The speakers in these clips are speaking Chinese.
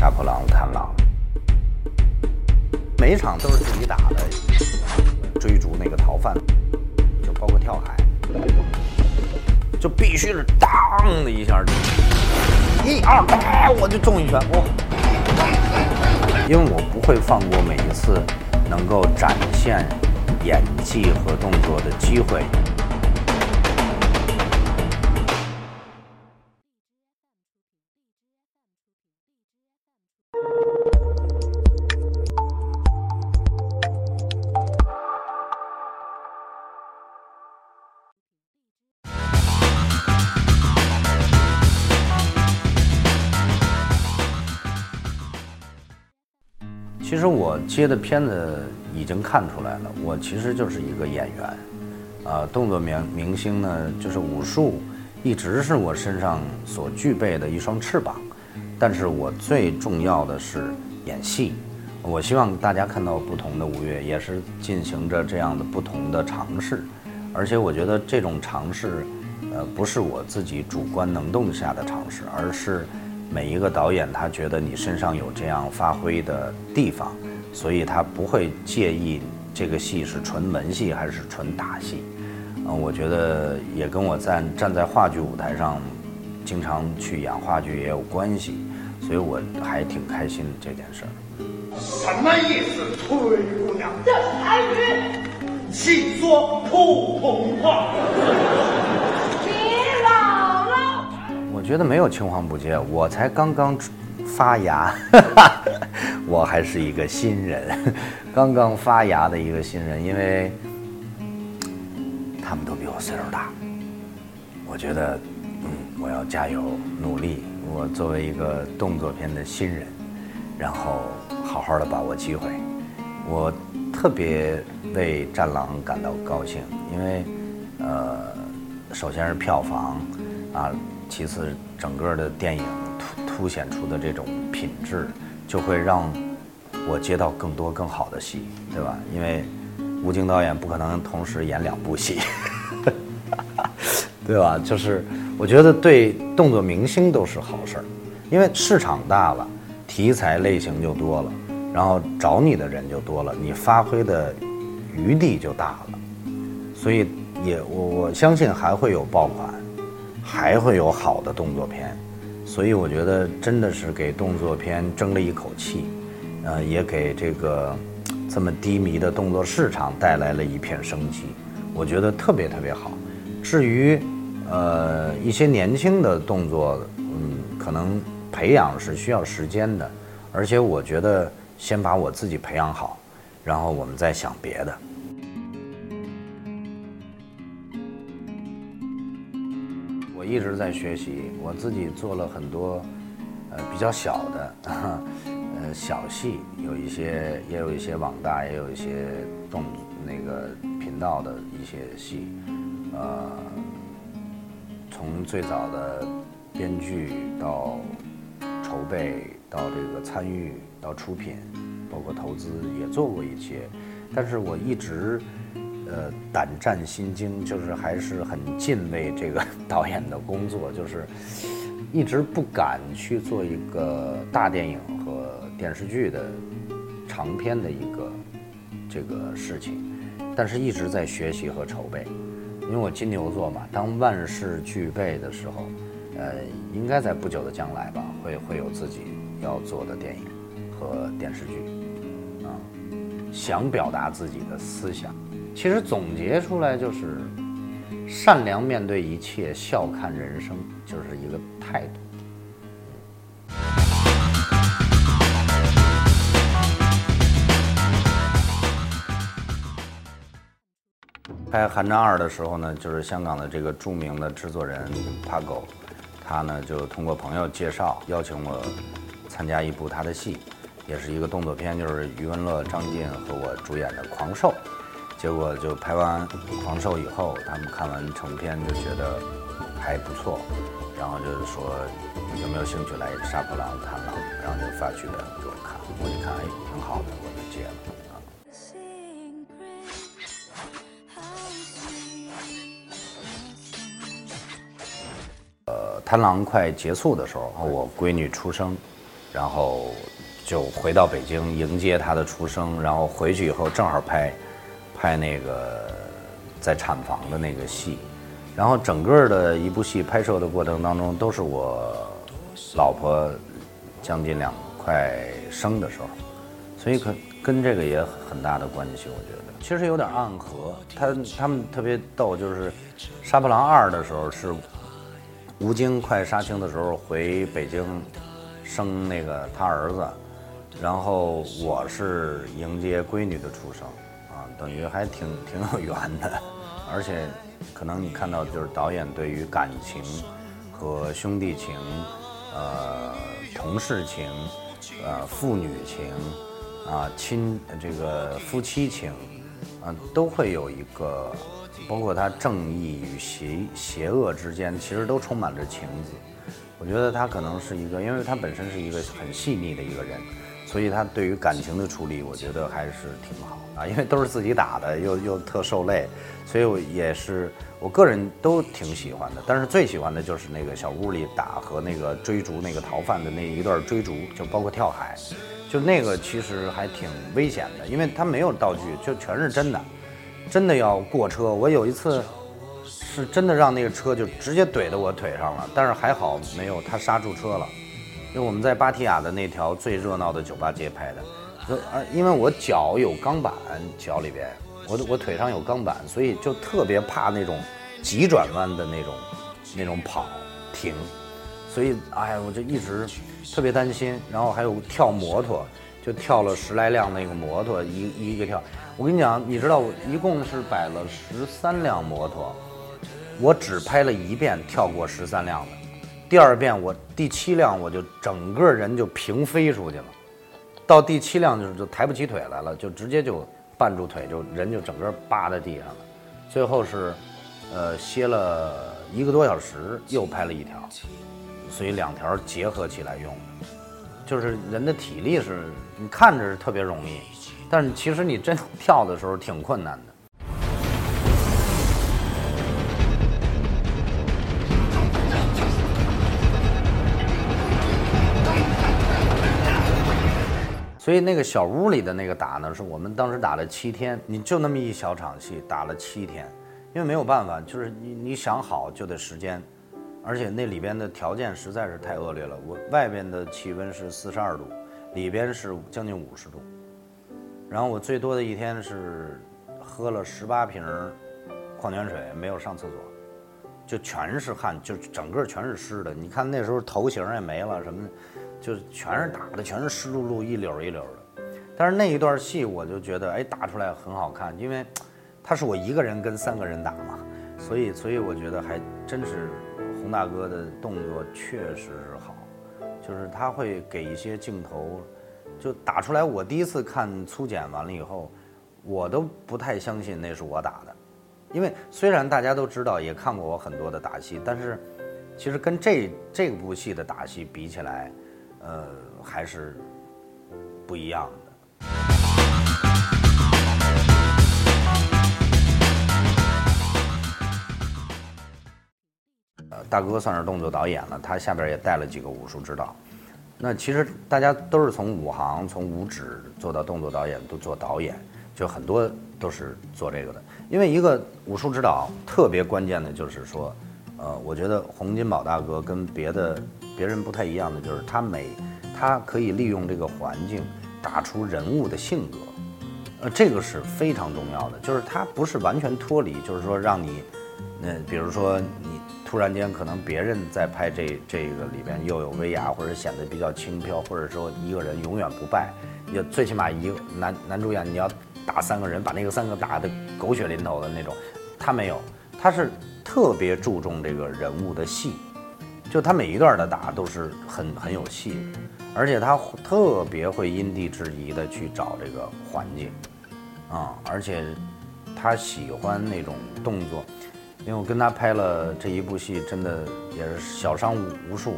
杀破狼、贪狼，每一场都是自己打的，追逐那个逃犯，就包括跳海，就必须是当的一下，一二，哎，我就中一拳，我！因为我不会放过每一次能够展现演技和动作的机会。其实我接的片子已经看出来了，我其实就是一个演员，啊，动作明明星呢，就是武术一直是我身上所具备的一双翅膀，但是我最重要的是演戏。我希望大家看到不同的吴越，也是进行着这样的不同的尝试，而且我觉得这种尝试，呃，不是我自己主观能动下的尝试，而是。每一个导演，他觉得你身上有这样发挥的地方，所以他不会介意这个戏是纯文戏还是纯打戏。嗯，我觉得也跟我站站在话剧舞台上，经常去演话剧也有关系，所以我还挺开心这件事儿。什么意思，崔姑娘？这是台语，请说普通话。觉得没有青黄不接，我才刚刚发芽，我还是一个新人，刚刚发芽的一个新人，因为他们都比我岁数大，我觉得，嗯，我要加油努力，我作为一个动作片的新人，然后好好的把握机会，我特别为《战狼》感到高兴，因为，呃，首先是票房，啊。其次，整个的电影凸凸显出的这种品质，就会让我接到更多更好的戏，对吧？因为吴京导演不可能同时演两部戏，对吧？就是我觉得对动作明星都是好事儿，因为市场大了，题材类型就多了，然后找你的人就多了，你发挥的余地就大了，所以也我我相信还会有爆款。还会有好的动作片，所以我觉得真的是给动作片争了一口气，呃，也给这个这么低迷的动作市场带来了一片生机，我觉得特别特别好。至于呃一些年轻的动作，嗯，可能培养是需要时间的，而且我觉得先把我自己培养好，然后我们再想别的。一直在学习，我自己做了很多，呃，比较小的，呃，小戏，有一些，也有一些网大，也有一些动那个频道的一些戏，呃，从最早的编剧到筹备，到这个参与，到出品，包括投资也做过一些，但是我一直。呃，胆战心惊，就是还是很敬畏这个导演的工作，就是一直不敢去做一个大电影和电视剧的长篇的一个这个事情，但是一直在学习和筹备，因为我金牛座嘛，当万事俱备的时候，呃，应该在不久的将来吧，会会有自己要做的电影和电视剧，啊，想表达自己的思想。其实总结出来就是，善良面对一切，笑看人生，就是一个态度。拍《寒战二》的时候呢，就是香港的这个著名的制作人帕狗，他呢就通过朋友介绍邀请我参加一部他的戏，也是一个动作片，就是余文乐、张晋和我主演的《狂兽》。结果就拍完《狂兽》以后，他们看完成片就觉得还不错，然后就是说有没有兴趣来《杀破狼》《贪狼》，然后就发剧本给我看，我一看哎挺好的，我就接了。呃，《贪狼》快结束的时候，我闺女出生，然后就回到北京迎接她的出生，然后回去以后正好拍拍那个在产房的那个戏，然后整个的一部戏拍摄的过程当中都是我老婆将近两快生的时候，所以可跟这个也很大的关系，我觉得其实有点暗合。他他们特别逗，就是《杀破狼二》的时候是吴京快杀青的时候回北京生那个他儿子，然后我是迎接闺女的出生，等于还挺挺有缘的，而且可能你看到就是导演对于感情和兄弟情，呃，同事情，呃，父女情，啊，亲这个夫妻情，啊，都会有一个，包括他正义与邪邪恶之间，其实都充满着情字。我觉得他可能是一个，因为他本身是一个很细腻的一个人，所以他对于感情的处理，我觉得还是挺好啊。因为都是自己打的，又又特受累，所以我也是我个人都挺喜欢的。但是最喜欢的就是那个小屋里打和那个追逐那个逃犯的那一段追逐，就包括跳海，就那个其实还挺危险的，因为他没有道具，就全是真的，真的要过车。我有一次。是真的让那个车就直接怼到我腿上了，但是还好没有他刹住车了，因为我们在芭提雅的那条最热闹的酒吧街拍的，呃，因为我脚有钢板，脚里边，我我腿上有钢板，所以就特别怕那种急转弯的那种那种跑停，所以哎呀，我就一直特别担心，然后还有跳摩托，就跳了十来辆那个摩托，一一个跳，我跟你讲，你知道我一共是摆了十三辆摩托。我只拍了一遍跳过十三辆的，第二遍我第七辆我就整个人就平飞出去了，到第七辆就是就抬不起腿来了，就直接就绊住腿，就人就整个扒在地上了。最后是，呃，歇了一个多小时，又拍了一条，所以两条结合起来用，就是人的体力是你看着是特别容易，但是其实你真跳的时候挺困难的。所以那个小屋里的那个打呢，是我们当时打了七天，你就那么一小场戏打了七天，因为没有办法，就是你你想好就得时间，而且那里边的条件实在是太恶劣了。我外边的气温是四十二度，里边是将近五十度，然后我最多的一天是喝了十八瓶矿泉水，没有上厕所，就全是汗，就整个全是湿的。你看那时候头型也没了什么就是全是打的，全是湿漉漉，一绺一绺的。但是那一段戏，我就觉得，哎，打出来很好看，因为他是我一个人跟三个人打嘛，所以，所以我觉得还真是洪大哥的动作确实是好，就是他会给一些镜头，就打出来。我第一次看粗剪完了以后，我都不太相信那是我打的，因为虽然大家都知道，也看过我很多的打戏，但是其实跟这这部戏的打戏比起来。呃，还是不一样的。呃，大哥算是动作导演了，他下边也带了几个武术指导。那其实大家都是从武行、从武指做到动作导演，都做导演，就很多都是做这个的。因为一个武术指导特别关键的就是说，呃，我觉得洪金宝大哥跟别的。别人不太一样的就是他每，他可以利用这个环境打出人物的性格，呃，这个是非常重要的。就是他不是完全脱离，就是说让你，那比如说你突然间可能别人在拍这这个里边又有威亚，或者显得比较轻飘，或者说一个人永远不败，也最起码一个男男主演你要打三个人，把那个三个打得狗血淋头的那种，他没有，他是特别注重这个人物的戏。就他每一段的打都是很很有戏，而且他特别会因地制宜的去找这个环境，啊，而且他喜欢那种动作，因为我跟他拍了这一部戏，真的也是小伤无数，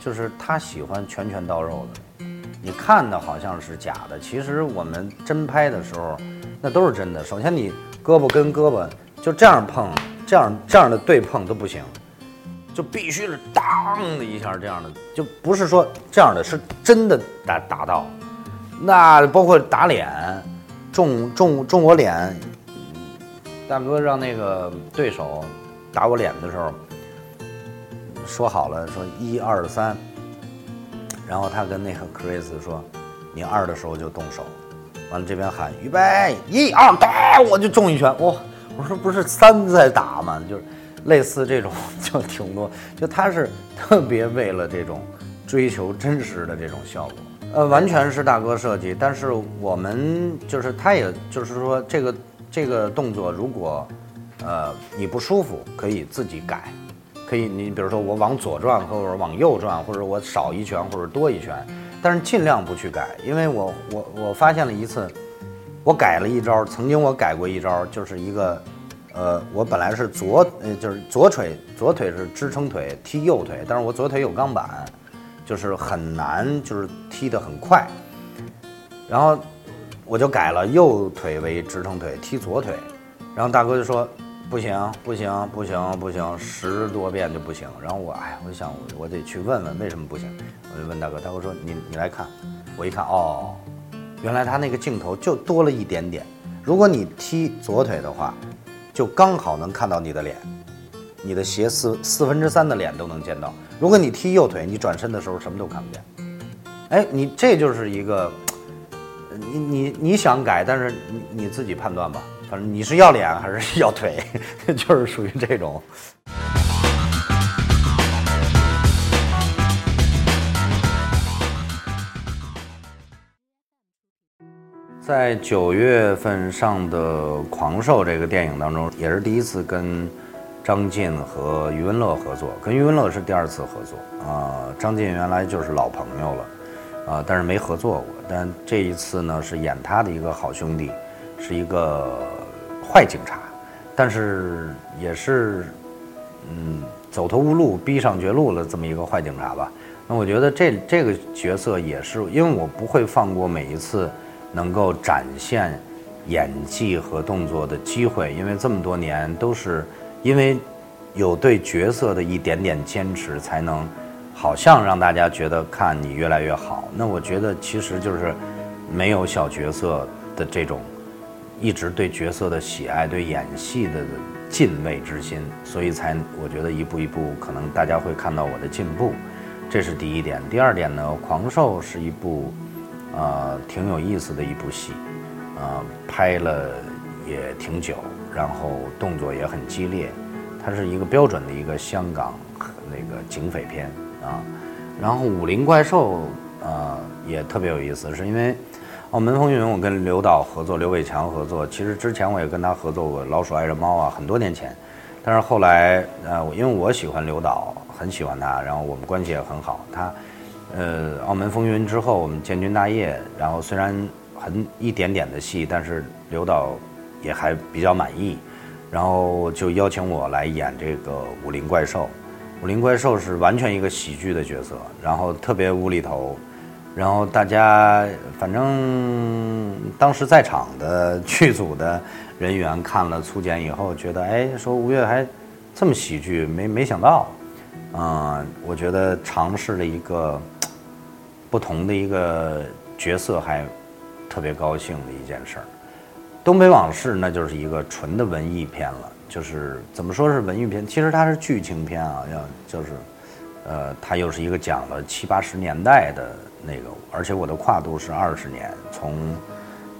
就是他喜欢拳拳到肉的，你看的好像是假的，其实我们真拍的时候，那都是真的。首先你胳膊跟胳膊就这样碰，这样这样的对碰都不行。就必须是当的一下这样的，就不是说这样的，是真的打打到。那包括打脸，中中中我脸，大哥让那个对手打我脸的时候，说好了说一二三，然后他跟那个 Chris 说，你二的时候就动手，完了这边喊预备一二打，我就中一拳，哇！我说不是三在打吗？就是类似这种 就挺多，就他是特别为了这种追求真实的这种效果。呃，完全是大哥设计，但是我们就是他，也就是说，这个这个动作，如果呃你不舒服，可以自己改，可以你比如说我往左转，或者往右转，或者我少一拳或者多一拳，但是尽量不去改，因为我我我发现了一次，我改了一招，曾经我改过一招，就是一个呃，我本来是左呃就是左腿左腿是支撑腿踢右腿，但是我左腿有钢板。就是很难，就是踢得很快，然后我就改了右腿为支撑腿踢左腿，然后大哥就说不行不行不行不行，十多遍就不行。然后我哎，我就想我得去问问为什么不行，我就问大哥，大哥说你你来看，我一看哦，原来他那个镜头就多了一点点，如果你踢左腿的话，就刚好能看到你的脸。你的斜四四分之三的脸都能见到。如果你踢右腿，你转身的时候什么都看不见。哎，你这就是一个，你你你想改，但是你你自己判断吧。反正你是要脸还是要腿，就是属于这种。在九月份上的《狂兽》这个电影当中，也是第一次跟。张晋和余文乐合作，跟余文乐是第二次合作啊。张晋原来就是老朋友了，啊，但是没合作过。但这一次呢，是演他的一个好兄弟，是一个坏警察，但是也是，嗯，走投无路、逼上绝路了这么一个坏警察吧。那我觉得这这个角色也是，因为我不会放过每一次能够展现演技和动作的机会，因为这么多年都是。因为有对角色的一点点坚持，才能好像让大家觉得看你越来越好。那我觉得其实就是没有小角色的这种一直对角色的喜爱、对演戏的敬畏之心，所以才我觉得一步一步可能大家会看到我的进步。这是第一点。第二点呢，《狂兽》是一部呃挺有意思的一部戏，呃，拍了也挺久。然后动作也很激烈，它是一个标准的一个香港那个警匪片啊。然后《武林怪兽》呃也特别有意思，是因为《澳门风云》我跟刘导合作，刘伟强合作。其实之前我也跟他合作过《老鼠爱着猫》啊，很多年前。但是后来呃，因为我喜欢刘导，很喜欢他，然后我们关系也很好。他呃，《澳门风云》之后我们建军大业，然后虽然很一点点的戏，但是刘导。也还比较满意，然后就邀请我来演这个武林怪兽。武林怪兽是完全一个喜剧的角色，然后特别无厘头，然后大家反正当时在场的剧组的人员看了粗剪以后，觉得哎，说吴越还这么喜剧，没没想到，嗯，我觉得尝试了一个不同的一个角色，还特别高兴的一件事儿。东北往事那就是一个纯的文艺片了，就是怎么说是文艺片？其实它是剧情片啊，要就是，呃，它又是一个讲了七八十年代的那个，而且我的跨度是二十年，从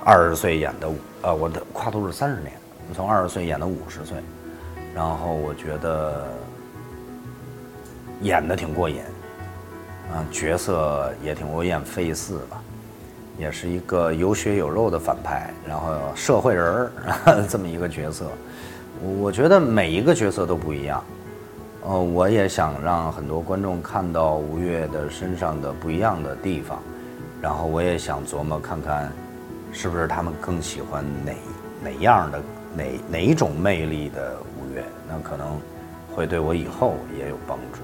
二十岁演的，呃，我的跨度是三十年，从二十岁演到五十岁，然后我觉得演的挺过瘾，啊，角色也挺，我演费四吧。也是一个有血有肉的反派，然后社会人儿 这么一个角色，我觉得每一个角色都不一样。呃，我也想让很多观众看到吴越的身上的不一样的地方，然后我也想琢磨看看，是不是他们更喜欢哪哪样的哪哪一种魅力的吴越，那可能会对我以后也有帮助。